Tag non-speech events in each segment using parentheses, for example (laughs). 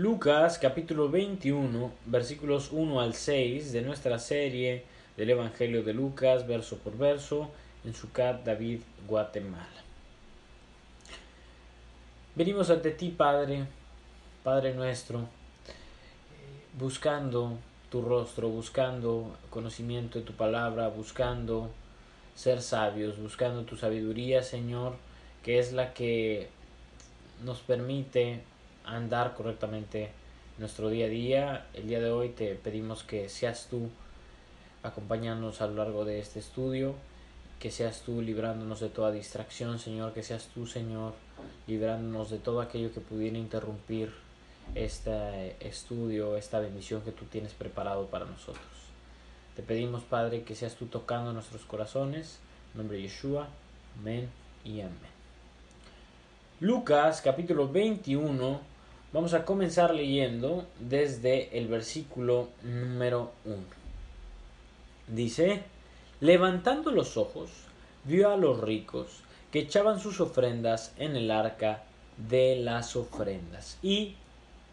Lucas capítulo 21 versículos 1 al 6 de nuestra serie del Evangelio de Lucas verso por verso en Sucat David Guatemala. Venimos ante ti Padre, Padre nuestro, buscando tu rostro, buscando conocimiento de tu palabra, buscando ser sabios, buscando tu sabiduría Señor, que es la que nos permite andar correctamente nuestro día a día. El día de hoy te pedimos que seas tú acompañándonos a lo largo de este estudio, que seas tú librándonos de toda distracción, Señor, que seas tú, Señor, librándonos de todo aquello que pudiera interrumpir este estudio, esta bendición que tú tienes preparado para nosotros. Te pedimos, Padre, que seas tú tocando nuestros corazones. En nombre de Yeshua. Amén y amén. Lucas capítulo 21 Vamos a comenzar leyendo desde el versículo número 1. Dice, levantando los ojos, vio a los ricos que echaban sus ofrendas en el arca de las ofrendas. ¿Y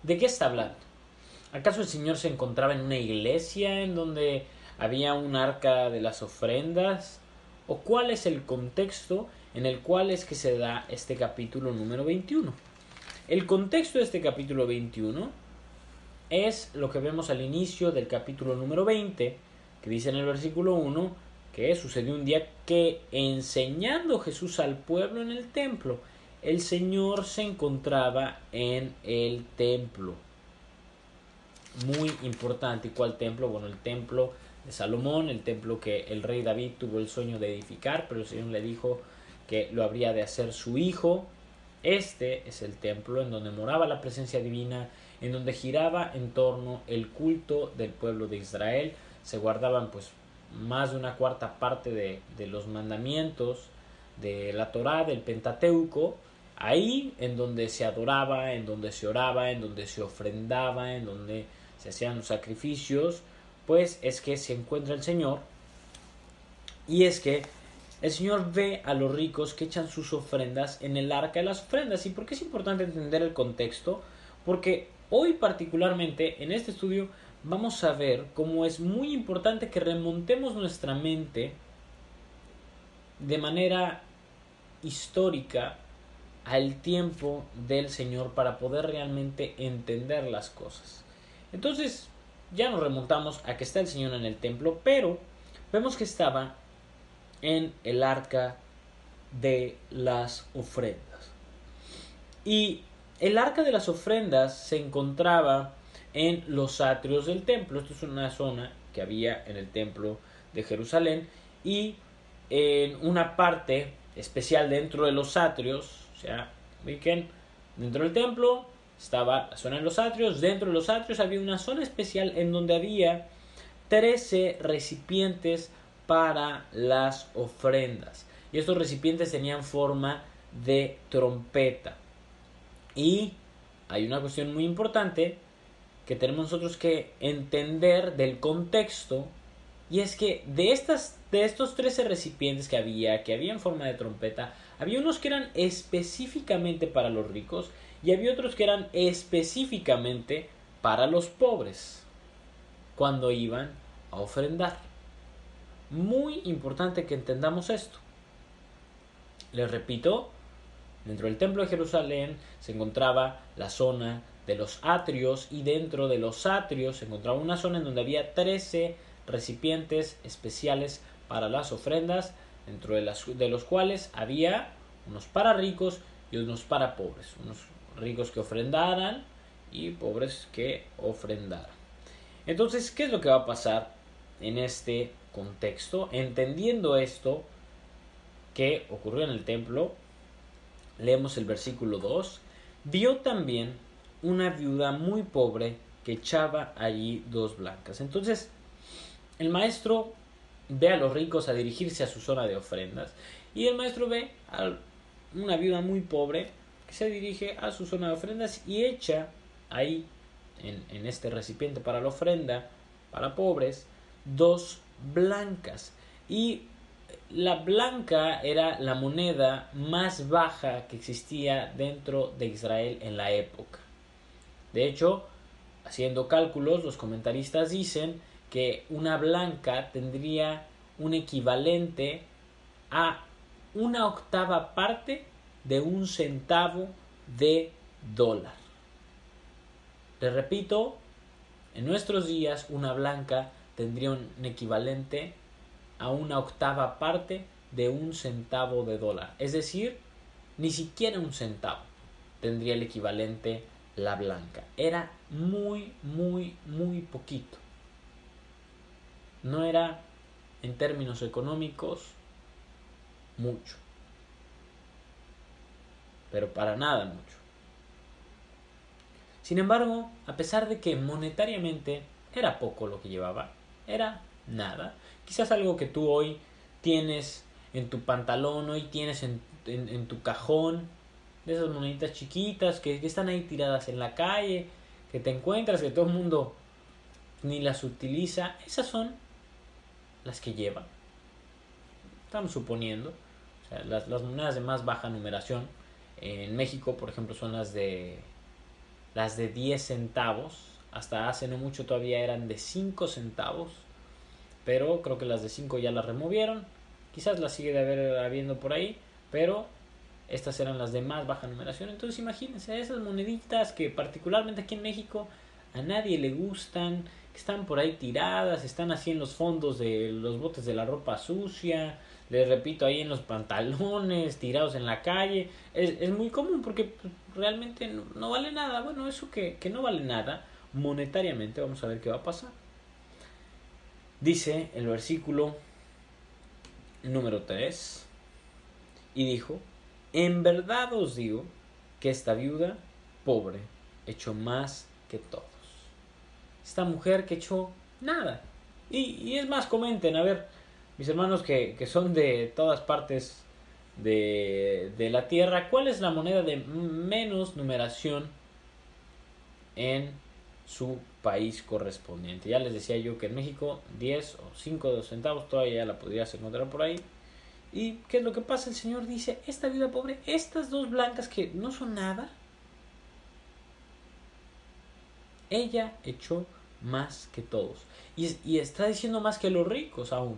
de qué está hablando? ¿Acaso el Señor se encontraba en una iglesia en donde había un arca de las ofrendas? ¿O cuál es el contexto en el cual es que se da este capítulo número 21? El contexto de este capítulo 21 es lo que vemos al inicio del capítulo número 20, que dice en el versículo 1 que sucedió un día que enseñando Jesús al pueblo en el templo, el Señor se encontraba en el templo. Muy importante. ¿Y cuál templo? Bueno, el templo de Salomón, el templo que el rey David tuvo el sueño de edificar, pero el Señor le dijo que lo habría de hacer su hijo este es el templo en donde moraba la presencia divina, en donde giraba en torno el culto del pueblo de Israel. Se guardaban pues más de una cuarta parte de, los mandamientos de la Torá, del Pentateuco, ahí en donde se adoraba, en donde se oraba, en donde se ofrendaba, en donde se hacían los sacrificios, pues es que se encuentra el Señor y es que el Señor ve a los ricos que echan sus ofrendas en el arca de las ofrendas. ¿Y por qué es importante entender el contexto? Porque hoy particularmente en este estudio vamos a ver cómo es muy importante que remontemos nuestra mente de manera histórica al tiempo del Señor para poder realmente entender las cosas. Entonces, ya nos remontamos a que está el Señor en el templo, pero vemos que estaba en el arca de las ofrendas. Y el arca de las ofrendas se encontraba en los atrios del templo. Esto es una zona que había en el templo de Jerusalén y en una parte especial dentro de los atrios, o sea, dentro del templo estaba la zona de los atrios, dentro de los atrios había una zona especial en donde había 13 recipientes para las ofrendas. Y estos recipientes tenían forma de trompeta. Y hay una cuestión muy importante que tenemos nosotros que entender del contexto y es que de estas de estos 13 recipientes que había, que había en forma de trompeta, había unos que eran específicamente para los ricos y había otros que eran específicamente para los pobres cuando iban a ofrendar. Muy importante que entendamos esto. Les repito, dentro del templo de Jerusalén se encontraba la zona de los atrios y dentro de los atrios se encontraba una zona en donde había 13 recipientes especiales para las ofrendas, dentro de, las, de los cuales había unos para ricos y unos para pobres, unos ricos que ofrendaran y pobres que ofrendaran. Entonces, ¿qué es lo que va a pasar en este contexto, entendiendo esto que ocurrió en el templo, leemos el versículo 2, vio también una viuda muy pobre que echaba allí dos blancas. Entonces, el maestro ve a los ricos a dirigirse a su zona de ofrendas y el maestro ve a una viuda muy pobre que se dirige a su zona de ofrendas y echa ahí en, en este recipiente para la ofrenda para pobres dos blancas y la blanca era la moneda más baja que existía dentro de Israel en la época. De hecho, haciendo cálculos, los comentaristas dicen que una blanca tendría un equivalente a una octava parte de un centavo de dólar. Les repito, en nuestros días una blanca tendría un equivalente a una octava parte de un centavo de dólar. Es decir, ni siquiera un centavo tendría el equivalente la blanca. Era muy, muy, muy poquito. No era, en términos económicos, mucho. Pero para nada mucho. Sin embargo, a pesar de que monetariamente era poco lo que llevaba, era nada, Quizás algo que tú hoy tienes en tu pantalón, hoy tienes en, tu cajón, de esas moneditas chiquitas que, están ahí tiradas en la calle, que te encuentras, que todo el mundo ni las utiliza, esas son las que lleva. Estamos suponiendo. las, las, monedas de más baja numeración en México, por ejemplo, son las de las de 10 centavos. Hasta hace no mucho todavía eran de 5 centavos pero creo que las de 5 ya las removieron. Quizás las sigue de haber habiendo por ahí, pero estas eran las de más baja numeración. Entonces imagínense esas moneditas que particularmente aquí en México a nadie le gustan, que están por ahí tiradas, están así en los fondos de los botes de la ropa sucia, les repito, ahí en los pantalones, tirados en la calle. Es, muy común porque pues, realmente no, vale nada. Bueno, eso que, que no vale nada monetariamente, vamos a ver qué va a pasar. Dice el versículo número 3, y dijo, en verdad os digo que esta viuda pobre echó más que todos. Esta mujer que echó nada. Y, es más, comenten, a ver, mis hermanos que, que son de todas partes de, de, la tierra, ¿cuál es la moneda de menos numeración en su país correspondiente. Ya les decía yo que en México 10 o 5 centavos todavía la podrías encontrar por ahí. ¿Y qué es lo que pasa? El Señor dice, esta vida pobre, estas dos blancas que no son nada, ella echó más que todos. Y, y está diciendo más que los ricos aún.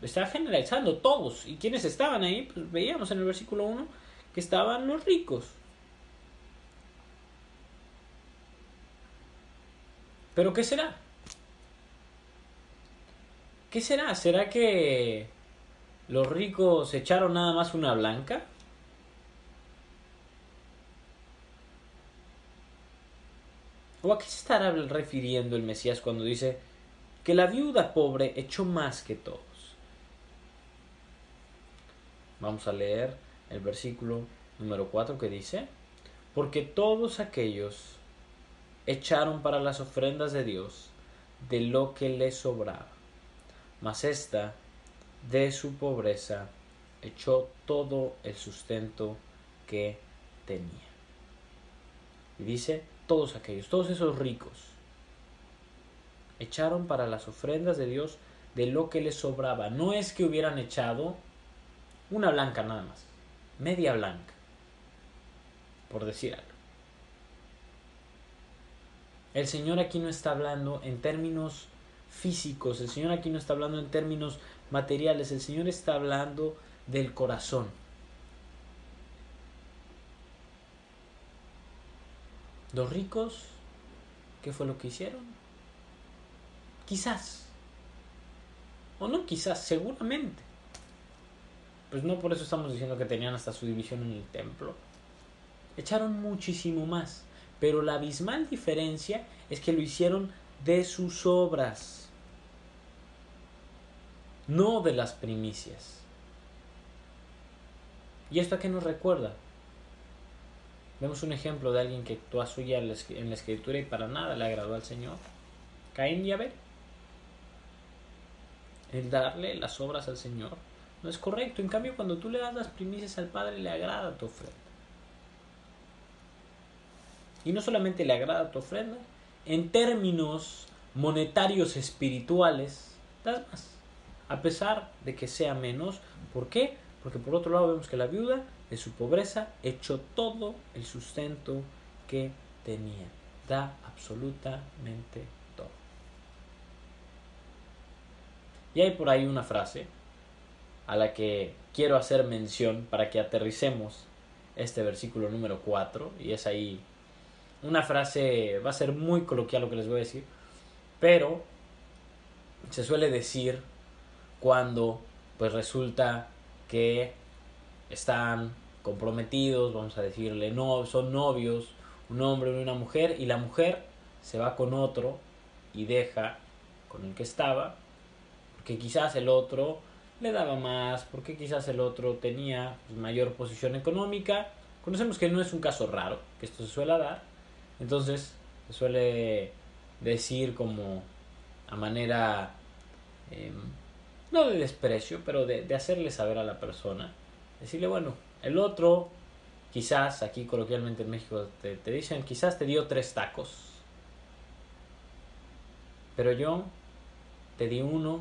Está generalizando todos. ¿Y quienes estaban ahí? Pues veíamos en el versículo 1 que estaban los ricos. Pero ¿qué será? ¿Qué será? ¿Será que los ricos echaron nada más una blanca? ¿O a qué se estará refiriendo el Mesías cuando dice que la viuda pobre echó más que todos? Vamos a leer el versículo número 4 que dice, porque todos aquellos echaron para las ofrendas de Dios de lo que le sobraba. Mas ésta, de su pobreza, echó todo el sustento que tenía. Y dice, todos aquellos, todos esos ricos, echaron para las ofrendas de Dios de lo que les sobraba. No es que hubieran echado una blanca nada más, media blanca, por decir algo. El Señor aquí no está hablando en términos físicos, el Señor aquí no está hablando en términos materiales, el Señor está hablando del corazón. Los ricos, ¿qué fue lo que hicieron? Quizás. O no quizás, seguramente. Pues no por eso estamos diciendo que tenían hasta su división en el templo. Echaron muchísimo más. Pero la abismal diferencia es que lo hicieron de sus obras, no de las primicias. ¿Y esto a qué nos recuerda? Vemos un ejemplo de alguien que actuó suya en la escritura y para nada le agradó al Señor. Caín y Abel. El darle las obras al Señor no es correcto. En cambio, cuando tú le das las primicias al Padre, le agrada tu ofrenda. Y no solamente le agrada tu ofrenda, en términos monetarios espirituales, das más. A pesar de que sea menos. ¿Por qué? Porque por otro lado vemos que la viuda de su pobreza echó todo el sustento que tenía. Da absolutamente todo. Y hay por ahí una frase a la que quiero hacer mención para que aterricemos este versículo número 4 y es ahí una frase, va a ser muy coloquial lo que les voy a decir, pero se suele decir cuando pues resulta que están comprometidos, vamos a decirle, no, son novios, un hombre y una mujer, y la mujer se va con otro y deja con el que estaba, porque quizás el otro le daba más, porque quizás el otro tenía pues, mayor posición económica. Conocemos que no es un caso raro, que esto se suele dar. Entonces, se suele decir como a manera, em, no de desprecio, pero de, hacerle saber a la persona. Decirle, bueno, el otro, quizás aquí coloquialmente en México te, te dicen, quizás te dio tres tacos. Pero yo te di uno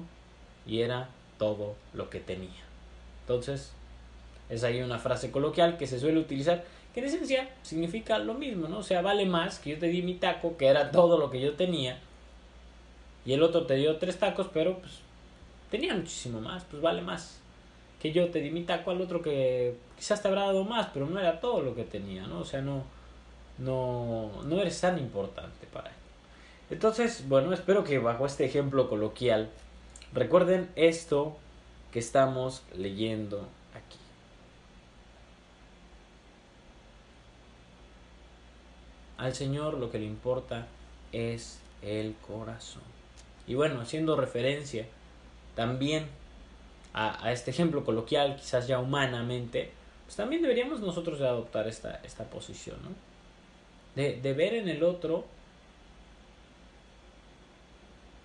y era todo lo que tenía. Entonces, es ahí una frase coloquial que se suele utilizar, que en esencia significa lo mismo, ¿no? O sea, vale más que yo te di mi taco, que era todo lo que yo tenía, y el otro te dio tres tacos, pero pues tenía muchísimo más, pues vale más que yo te di mi taco al otro que quizás te habrá dado más, pero no era todo lo que tenía, ¿no? O sea, no, no, no eres tan importante para él. Entonces, bueno, espero que bajo este ejemplo coloquial Recuerden esto que estamos leyendo aquí. Al Señor lo que le importa es el corazón. Y bueno, haciendo referencia también a, este ejemplo coloquial, quizás ya humanamente, pues también deberíamos nosotros adoptar esta, esta posición, ¿no? De, de ver en el otro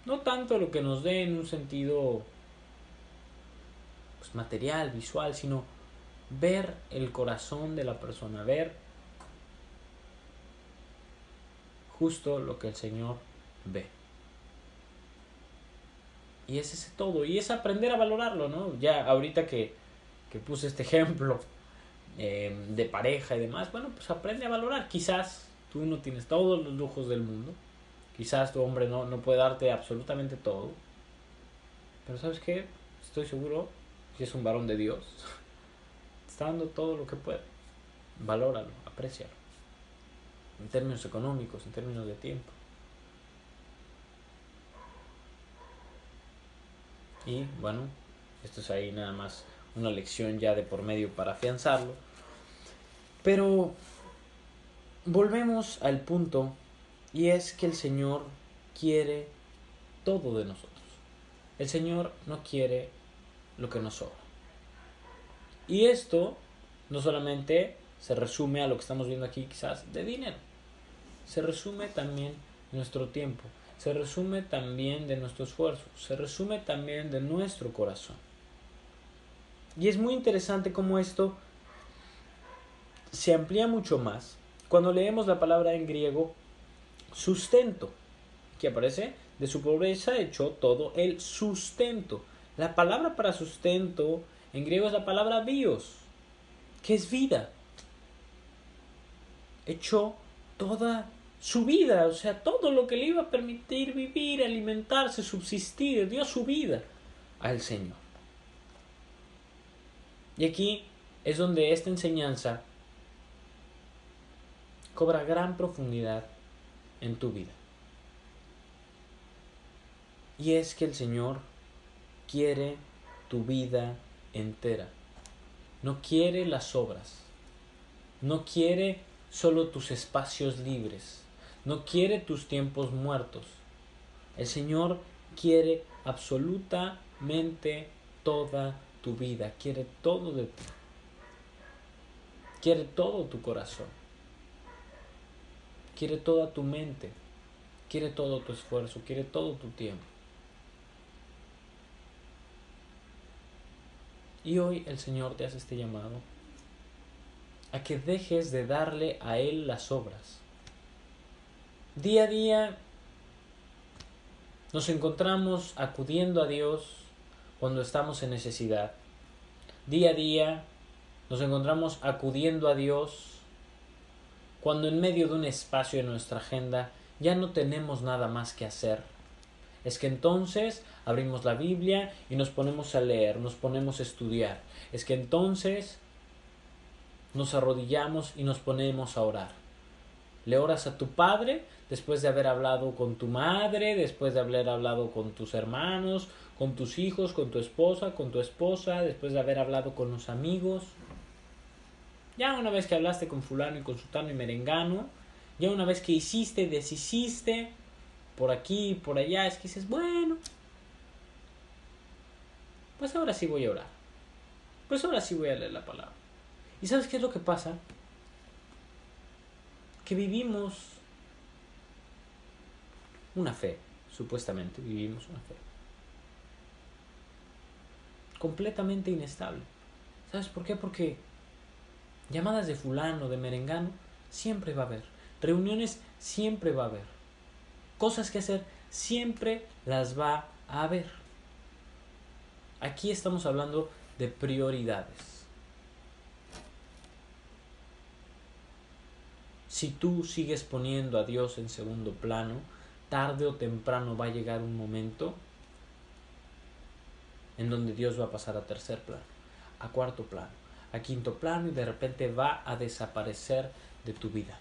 no tanto lo que nos dé en un sentido pues, material, visual, sino ver el corazón de la persona, ver justo lo que el Señor ve. Y es ese todo, y es aprender a valorarlo, ¿no? Ya ahorita que, que puse este (laughs) ejemplo eh, de pareja y demás, bueno, pues aprende a valorar. Quizás tú no tienes todos los lujos del mundo, Quizás tu hombre no, no puede darte absolutamente todo. Pero sabes qué? Estoy seguro, si es un varón de Dios, (laughs) está dando todo lo que puede. Valóralo, aprecialo. En términos económicos, en términos de tiempo. Y bueno, esto es ahí nada más una lección ya de por medio para afianzarlo. Pero volvemos al punto y es que el Señor quiere todo de nosotros. El Señor no quiere lo que nos sobra. Y esto no solamente se resume a lo que estamos viendo aquí quizás de dinero. Se resume también nuestro tiempo. Se resume también de nuestro esfuerzo. Se resume también de nuestro corazón. Y es muy interesante cómo esto se amplía mucho más cuando leemos la palabra en griego sustento. que aparece? De su pobreza echó todo el sustento. La palabra para sustento en griego es la palabra bios, que es vida. Echó toda su vida, o sea, todo lo que le iba a permitir vivir, alimentarse, subsistir, dio su vida al Señor. Y aquí es donde esta enseñanza cobra gran profundidad en tu vida. Y es que el Señor quiere tu vida entera. No quiere las obras. No quiere solo tus espacios libres. No quiere tus tiempos muertos. El Señor quiere absolutamente toda tu vida. Quiere todo de ti. Quiere todo tu corazón. quiere toda tu mente, quiere todo tu esfuerzo, quiere todo tu tiempo. Y hoy el Señor te hace este llamado a que dejes de darle a Él las obras. Día a día nos encontramos acudiendo a Dios cuando estamos en necesidad. Día a día nos encontramos acudiendo a Dios cuando en medio de un espacio en nuestra agenda ya no tenemos nada más que hacer. Es que entonces abrimos la Biblia y nos ponemos a leer, nos ponemos a estudiar. Es que entonces nos arrodillamos y nos ponemos a orar. Le oras a tu padre después de haber hablado con tu madre, después de haber hablado con tus hermanos, con tus hijos, con tu esposa, con tu esposa, después de haber hablado con los amigos. Ya una vez que hablaste con fulano y con sultano y merengano, ya una vez que hiciste, deshiciste, por aquí, por allá, es que dices, bueno, pues ahora sí voy a orar. Pues ahora sí voy a leer la palabra. ¿Y sabes qué es lo que pasa? Que vivimos una fe, supuestamente vivimos una fe. Completamente inestable. ¿Sabes por qué? Porque llamadas de fulano, de merengano, siempre va a haber. Reuniones siempre va a haber. Cosas que hacer siempre las va a haber. Aquí estamos hablando de prioridades. Si tú sigues poniendo a Dios en segundo plano, tarde o temprano va a llegar un momento en donde Dios va a pasar a tercer plano, a cuarto plano, a quinto plano y de repente va a desaparecer de tu vida.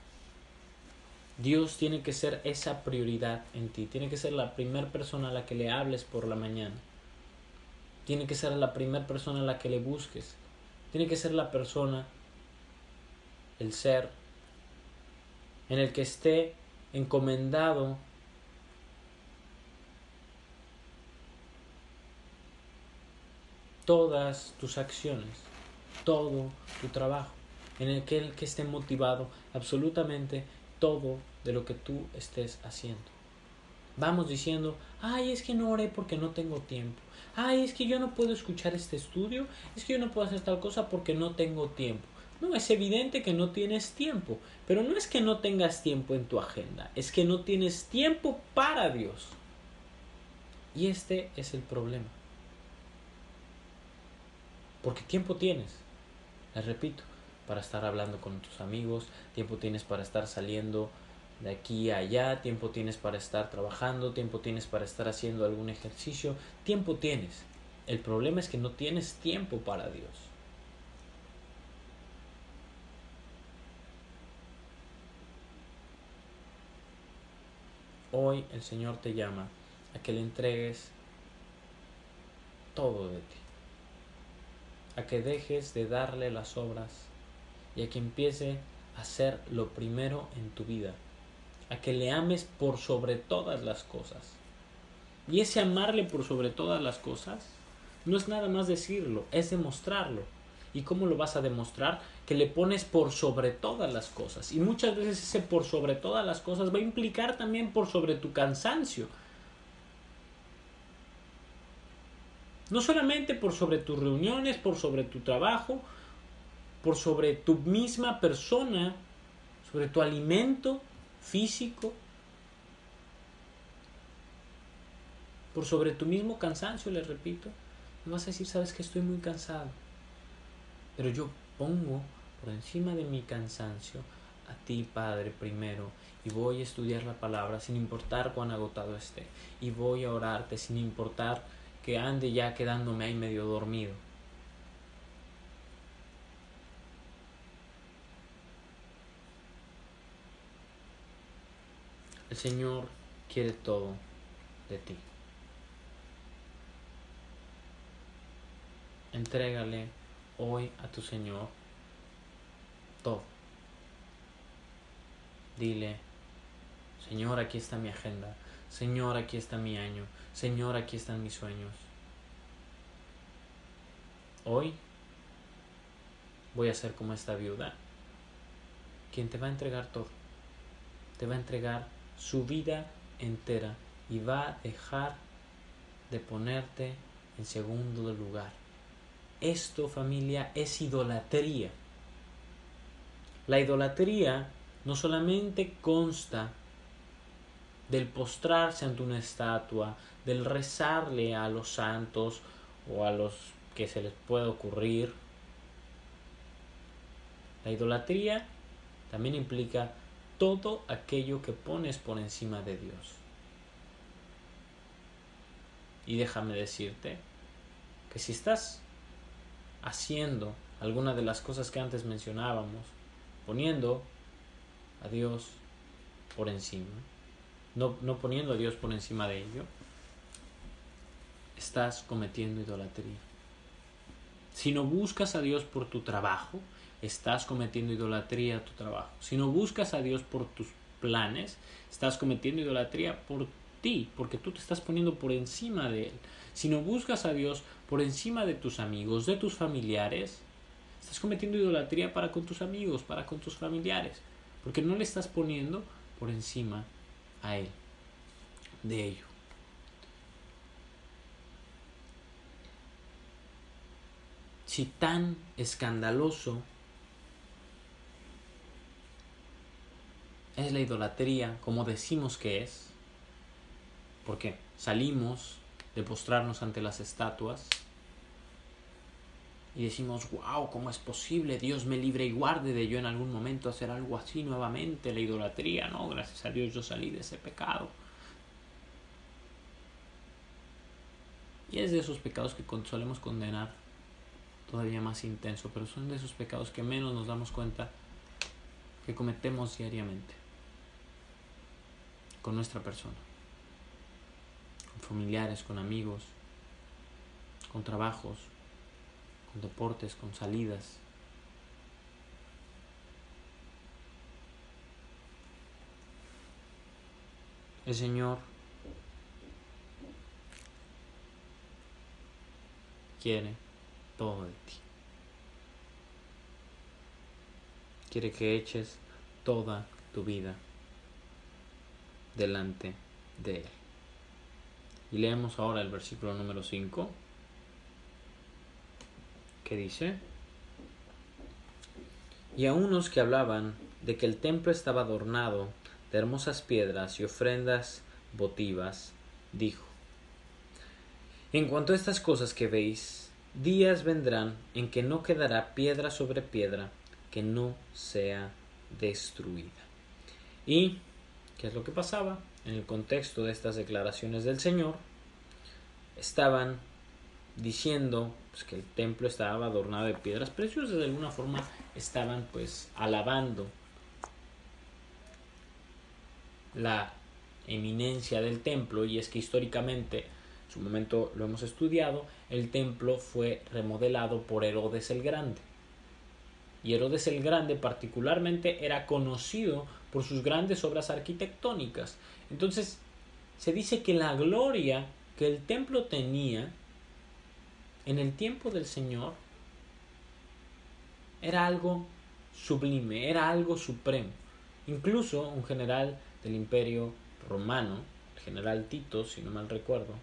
Dios tiene que ser esa prioridad en ti, tiene que ser la primera persona a la que le hables por la mañana, tiene que ser la primera persona a la que le busques, tiene que ser la persona, el ser en el que esté encomendado todas tus acciones, todo tu trabajo, en el que, el que esté motivado absolutamente todo de lo que tú estés haciendo. Vamos diciendo, ay, es que no oré porque no tengo tiempo. Ay, es que yo no puedo escuchar este estudio. Es que yo no puedo hacer tal cosa porque no tengo tiempo. No, es evidente que no tienes tiempo. Pero no es que no tengas tiempo en tu agenda. Es que no tienes tiempo para Dios. Y este es el problema. Porque tiempo tienes, les repito, para estar hablando con tus amigos, tiempo tienes para estar saliendo de aquí a allá, tiempo tienes para estar trabajando, tiempo tienes para estar haciendo algún ejercicio, tiempo tienes. El problema es que no tienes tiempo para Dios. Hoy el Señor te llama a que le entregues todo de ti a que dejes de darle las obras y a que empiece a ser lo primero en tu vida, a que le ames por sobre todas las cosas. Y ese amarle por sobre todas las cosas no es nada más decirlo, es demostrarlo. ¿Y cómo lo vas a demostrar? Que le pones por sobre todas las cosas. Y muchas veces ese por sobre todas las cosas va a implicar también por sobre tu cansancio, No solamente por sobre tus reuniones, por sobre tu trabajo, por sobre tu misma persona, sobre tu alimento físico, por sobre tu mismo cansancio, les repito. Vas a decir, sabes que estoy muy cansado. Pero yo pongo por encima de mi cansancio a ti, Padre, primero, y voy a estudiar la palabra sin importar cuán agotado esté, y voy a orarte sin importar que ande ya quedándome ahí medio dormido. El Señor quiere todo de ti. Entrégale hoy a tu Señor todo. Dile, Señor, aquí está mi agenda. Señor, aquí está mi año. Señor, aquí están mis sueños. Hoy voy a ser como esta viuda, quien te va a entregar todo. te va a entregar su vida entera y va a dejar de ponerte en segundo lugar. Esto, familia, es idolatría. La idolatría no solamente consta del postrarse ante una estatua, del rezarle a los santos o a los que se les pueda ocurrir. La idolatría también implica todo aquello que pones por encima de Dios. Y déjame decirte que si estás haciendo alguna de las cosas que antes mencionábamos, poniendo a Dios por encima, no, no poniendo a Dios por encima de ello, estás cometiendo idolatría. Si no buscas a Dios por tu trabajo, estás cometiendo idolatría a tu trabajo. Si no buscas a Dios por tus planes, estás cometiendo idolatría por ti, porque tú te estás poniendo por encima de Él. Si no buscas a Dios por encima de tus amigos, de tus familiares, estás cometiendo idolatría para con tus amigos, para con tus familiares, porque no le estás poniendo por encima a Él, de ello. Si tan escandaloso es la idolatría como decimos que es, porque salimos de postrarnos ante las estatuas y decimos, wow, ¿cómo es posible? Dios me libre y guarde de yo en algún momento hacer algo así nuevamente, la idolatría, ¿no? Gracias a Dios yo salí de ese pecado. Y es de esos pecados que solemos condenar todavía más intenso, pero son de esos pecados que menos nos damos cuenta que cometemos diariamente con nuestra persona, con familiares, con amigos, con trabajos, deportes, con salidas. El Señor quiere todo de ti. Quiere que eches toda tu vida delante de Él. Y leemos ahora el versículo número 5, que dice, y a unos que hablaban de que el templo estaba adornado de hermosas piedras y ofrendas votivas, dijo, en cuanto a estas cosas que veis, días vendrán en que no quedará piedra sobre piedra que no sea destruida. Y ¿Qué es lo que pasaba? En el contexto de estas declaraciones del Señor, estaban diciendo pues, que el templo estaba adornado de piedras preciosas, de alguna forma estaban pues alabando la eminencia del templo y es que históricamente, en su momento lo hemos estudiado, el templo fue remodelado por Herodes el Grande. Y Herodes el Grande particularmente era conocido por sus grandes obras arquitectónicas. Entonces, se dice que la gloria que el templo tenía en el tiempo del Señor era algo sublime, era algo supremo. Incluso un general del imperio romano, el general Tito, si no mal recuerdo,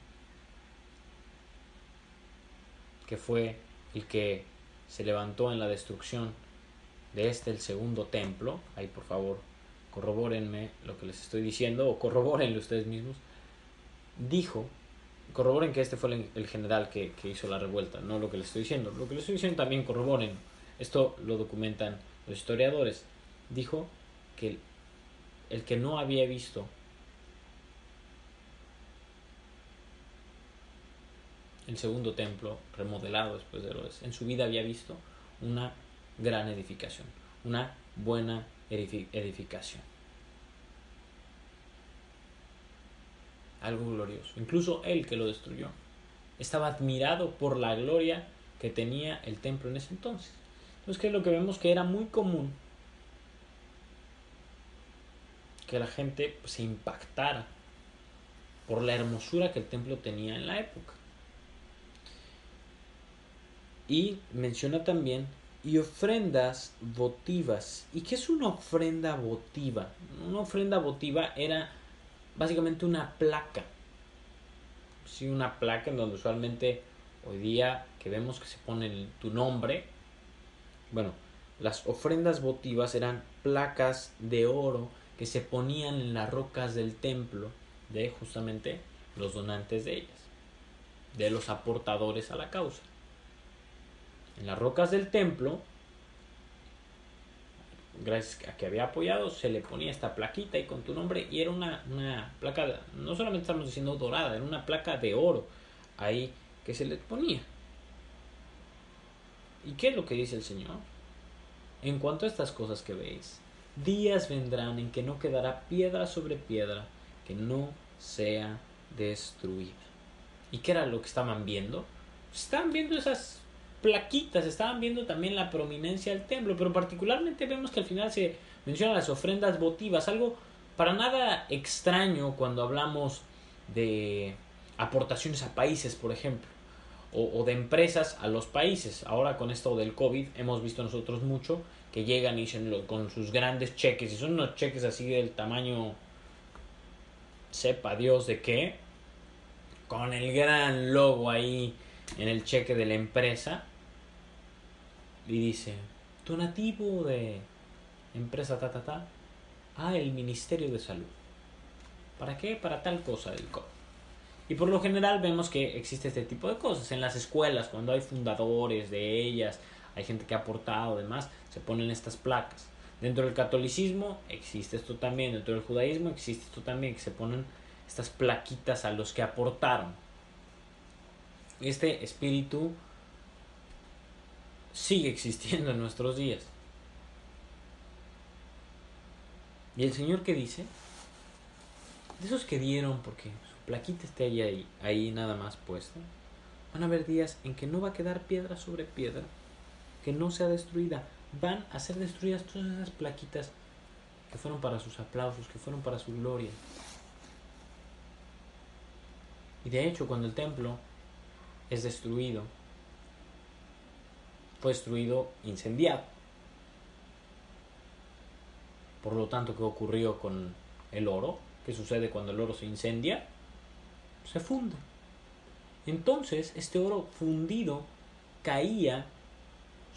que fue el que se levantó en la destrucción de este, el segundo templo, ahí por favor corrobórenme lo que les estoy diciendo o corrobórenlo ustedes mismos, dijo, corroboren que este fue el, general que, hizo la revuelta, no lo que les estoy diciendo, lo que les estoy diciendo también corroboren, esto lo documentan los historiadores, dijo que el, el que no había visto el segundo templo remodelado después de Herodes, en su vida había visto una gran edificación, una buena edificación. Algo glorioso. Incluso él que lo destruyó estaba admirado por la gloria que tenía el templo en ese entonces. Entonces, ¿qué es lo que vemos? Que era muy común que la gente se impactara por la hermosura que el templo tenía en la época. Y menciona también y ofrendas votivas. ¿Y qué es una ofrenda votiva? Una ofrenda votiva era básicamente una placa. Sí, una placa en donde usualmente hoy día que vemos que se pone tu nombre. Bueno, las ofrendas votivas eran placas de oro que se ponían en las rocas del templo de justamente los donantes de ellas, de los aportadores a la causa en las rocas del templo, gracias a que había apoyado, se le ponía esta plaquita y con tu nombre, y era una, una placa, no solamente estamos diciendo dorada, era una placa de oro ahí que se le ponía. ¿Y qué es lo que dice el Señor? En cuanto a estas cosas que veis, días vendrán en que no quedará piedra sobre piedra que no sea destruida. ¿Y qué era lo que estaban viendo? Estaban viendo esas plaquitas, estaban viendo también la prominencia del templo, pero particularmente vemos que al final se mencionan las ofrendas votivas, algo para nada extraño cuando hablamos de aportaciones a países, por ejemplo, o, de empresas a los países. Ahora con esto del COVID hemos visto nosotros mucho que llegan y dicen con sus grandes cheques, y son unos cheques así del tamaño, sepa Dios de qué, con el gran logo ahí en el cheque de la empresa, y dice, donativo de empresa ta ta ta a el Ministerio de Salud. ¿Para qué? Para tal cosa del COVID. Y por lo general vemos que existe este tipo de cosas. En las escuelas, cuando hay fundadores de ellas, hay gente que ha aportado, demás, se ponen estas placas. Dentro del catolicismo existe esto también, dentro del judaísmo existe esto también, que se ponen estas plaquitas a los que aportaron. Este espíritu sigue existiendo en nuestros días. ¿Y el Señor qué dice? De esos que dieron porque su plaquita esté ahí, ahí nada más puesta, van a haber días en que no va a quedar piedra sobre piedra, que no sea destruida. Van a ser destruidas todas esas plaquitas que fueron para sus aplausos, que fueron para su gloria. Y de hecho, cuando el templo es destruido, fue destruido, incendiado. Por lo tanto, ¿qué ocurrió con el oro? ¿Qué sucede cuando el oro se incendia? Se funde. Entonces, este oro fundido caía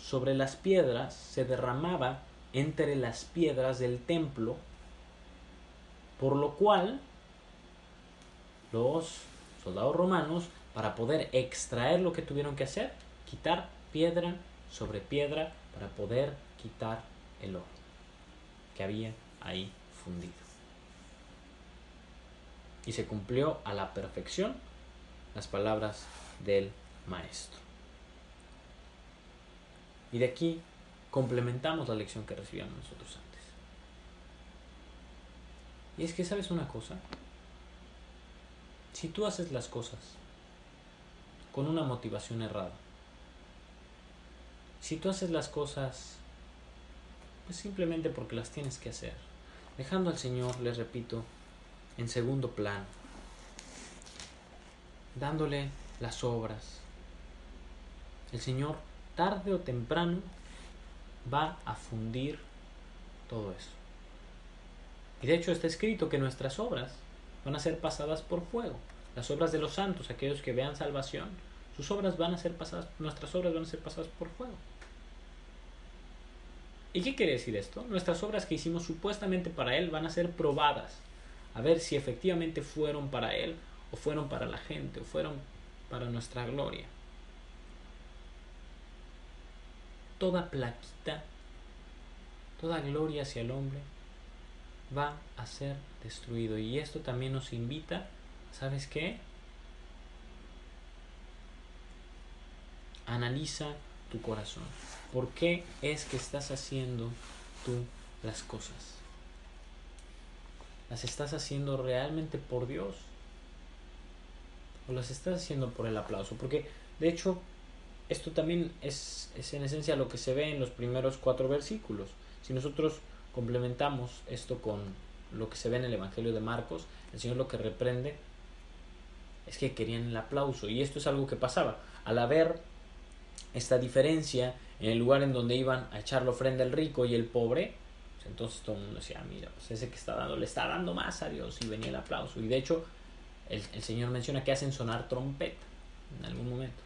sobre las piedras, se derramaba entre las piedras del templo, por lo cual los soldados romanos, para poder extraer lo que tuvieron que hacer, quitar piedra sobre piedra para poder quitar el oro que había ahí fundido. Y se cumplió a la perfección las palabras del maestro. Y de aquí complementamos la lección que recibíamos nosotros antes. Y es que, ¿sabes una cosa? Si tú haces las cosas con una motivación errada, si tú haces las cosas, pues simplemente porque las tienes que hacer, dejando al Señor, les repito, en segundo plano, dándole las obras, el Señor tarde o temprano va a fundir todo eso. Y de hecho está escrito que nuestras obras van a ser pasadas por fuego. Las obras de los santos, aquellos que vean salvación, sus obras van a ser pasadas, nuestras obras van a ser pasadas por fuego. ¿Y qué quiere decir esto? Nuestras obras que hicimos supuestamente para Él van a ser probadas, a ver si efectivamente fueron para Él, o fueron para la gente, o fueron para nuestra gloria. Toda plaquita, toda gloria hacia el hombre va a ser destruido. Y esto también nos invita, ¿sabes qué? Analiza tu corazón. ¿Por qué es que estás haciendo tú las cosas? ¿Las estás haciendo realmente por Dios? ¿O las estás haciendo por el aplauso? Porque, de hecho, esto también es, es en esencia lo que se ve en los primeros cuatro versículos. Si nosotros complementamos esto con lo que se ve en el Evangelio de Marcos, el Señor lo que reprende es que querían el aplauso. Y esto es algo que pasaba. Al haber esta diferencia en el lugar en donde iban a echar la ofrenda el rico y el pobre, pues entonces todo el mundo decía, ah, mira, pues ese que está dando, le está dando más a Dios y venía el aplauso. Y de hecho, el, el Señor menciona que hacen sonar trompeta en algún momento.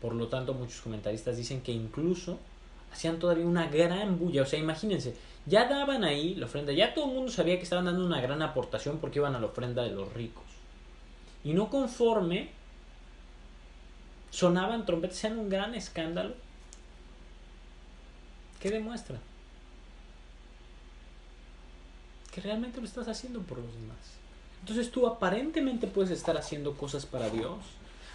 Por lo tanto, muchos comentaristas dicen que incluso hacían todavía una gran bulla. O sea, imagínense, ya daban ahí la ofrenda, ya todo el mundo sabía que estaban dando una gran aportación porque iban a la ofrenda de los ricos. Y no conforme, sonaban trompetas, hacían un gran escándalo. ¿Qué demuestra? Que realmente lo estás haciendo por los demás. Entonces tú aparentemente puedes estar haciendo cosas para Dios,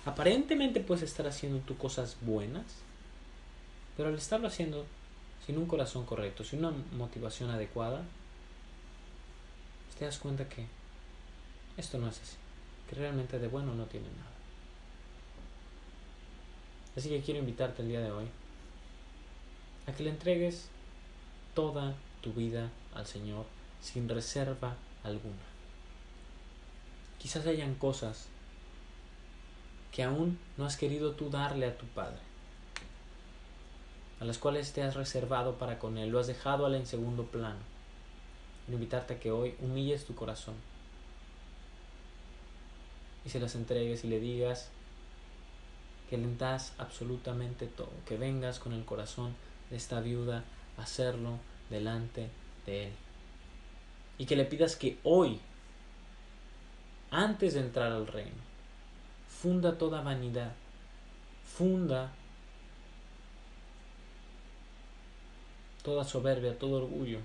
aparentemente puedes estar haciendo tú cosas buenas, pero al estarlo haciendo sin un corazón correcto, sin una motivación adecuada, te das cuenta que esto no es así, que realmente de bueno no tiene nada. Así que quiero invitarte el día de hoy a que le entregues toda tu vida al Señor sin reserva alguna. Quizás hayan cosas que aún no has querido tú darle a tu Padre a las cuales te has reservado para con Él, lo has dejado al en segundo plano. Quiero invitarte a que hoy humilles tu corazón y se las entregues y le digas que le das absolutamente todo, que vengas con el corazón de esta viuda a hacerlo delante de Él. Y que le pidas que hoy, antes de entrar al reino, funda toda vanidad, funda toda soberbia, todo orgullo,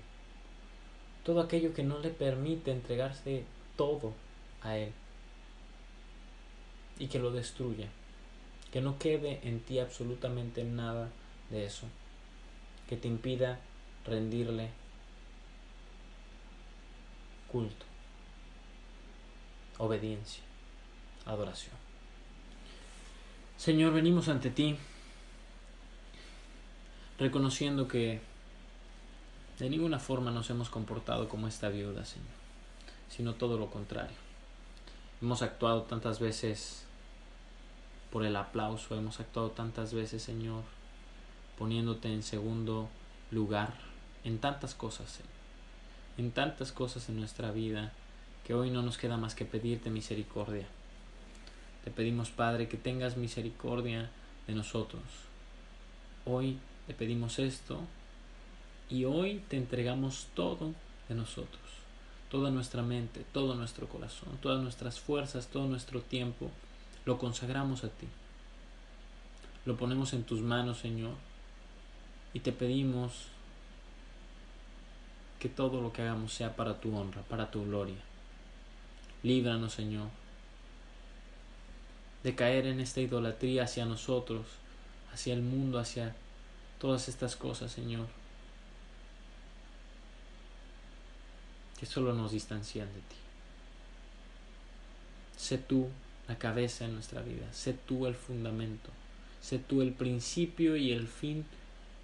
todo aquello que no le permite entregarse todo a Él y que lo destruya, que no quede en ti absolutamente nada de eso, que te impida rendirle culto, obediencia, adoración. Señor, venimos ante ti reconociendo que de ninguna forma nos hemos comportado como esta viuda, Señor, sino todo lo contrario. Hemos actuado tantas veces por el aplauso, hemos actuado tantas veces, Señor, poniéndote en segundo lugar en tantas cosas, en tantas cosas en nuestra vida, que hoy no nos queda más que pedirte misericordia. Te pedimos, Padre, que tengas misericordia de nosotros. Hoy te pedimos esto y hoy te entregamos todo de nosotros, toda nuestra mente, todo nuestro corazón, todas nuestras fuerzas, todo nuestro tiempo, lo consagramos a ti. Lo ponemos en tus manos, Señor, y te pedimos que todo lo que hagamos sea para tu honra, para tu gloria. Líbranos, Señor, de caer en esta idolatría hacia nosotros, hacia el mundo, hacia todas estas cosas, Señor. que solo nos distancian de ti. Sé tú la cabeza en nuestra vida, sé tú el fundamento, sé tú el principio y el fin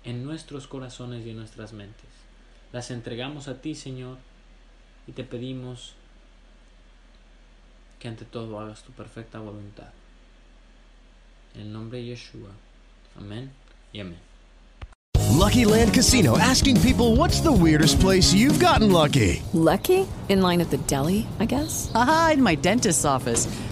en nuestros corazones y en nuestras mentes. Las entregamos a ti, Señor, y te pedimos que ante todo hagas tu perfecta voluntad. En el nombre de Yeshua. Amén y amén. Lucky Land Casino asking people what's the weirdest place you've gotten lucky? Lucky? In line at the deli, I guess? Aha, in my dentist's office.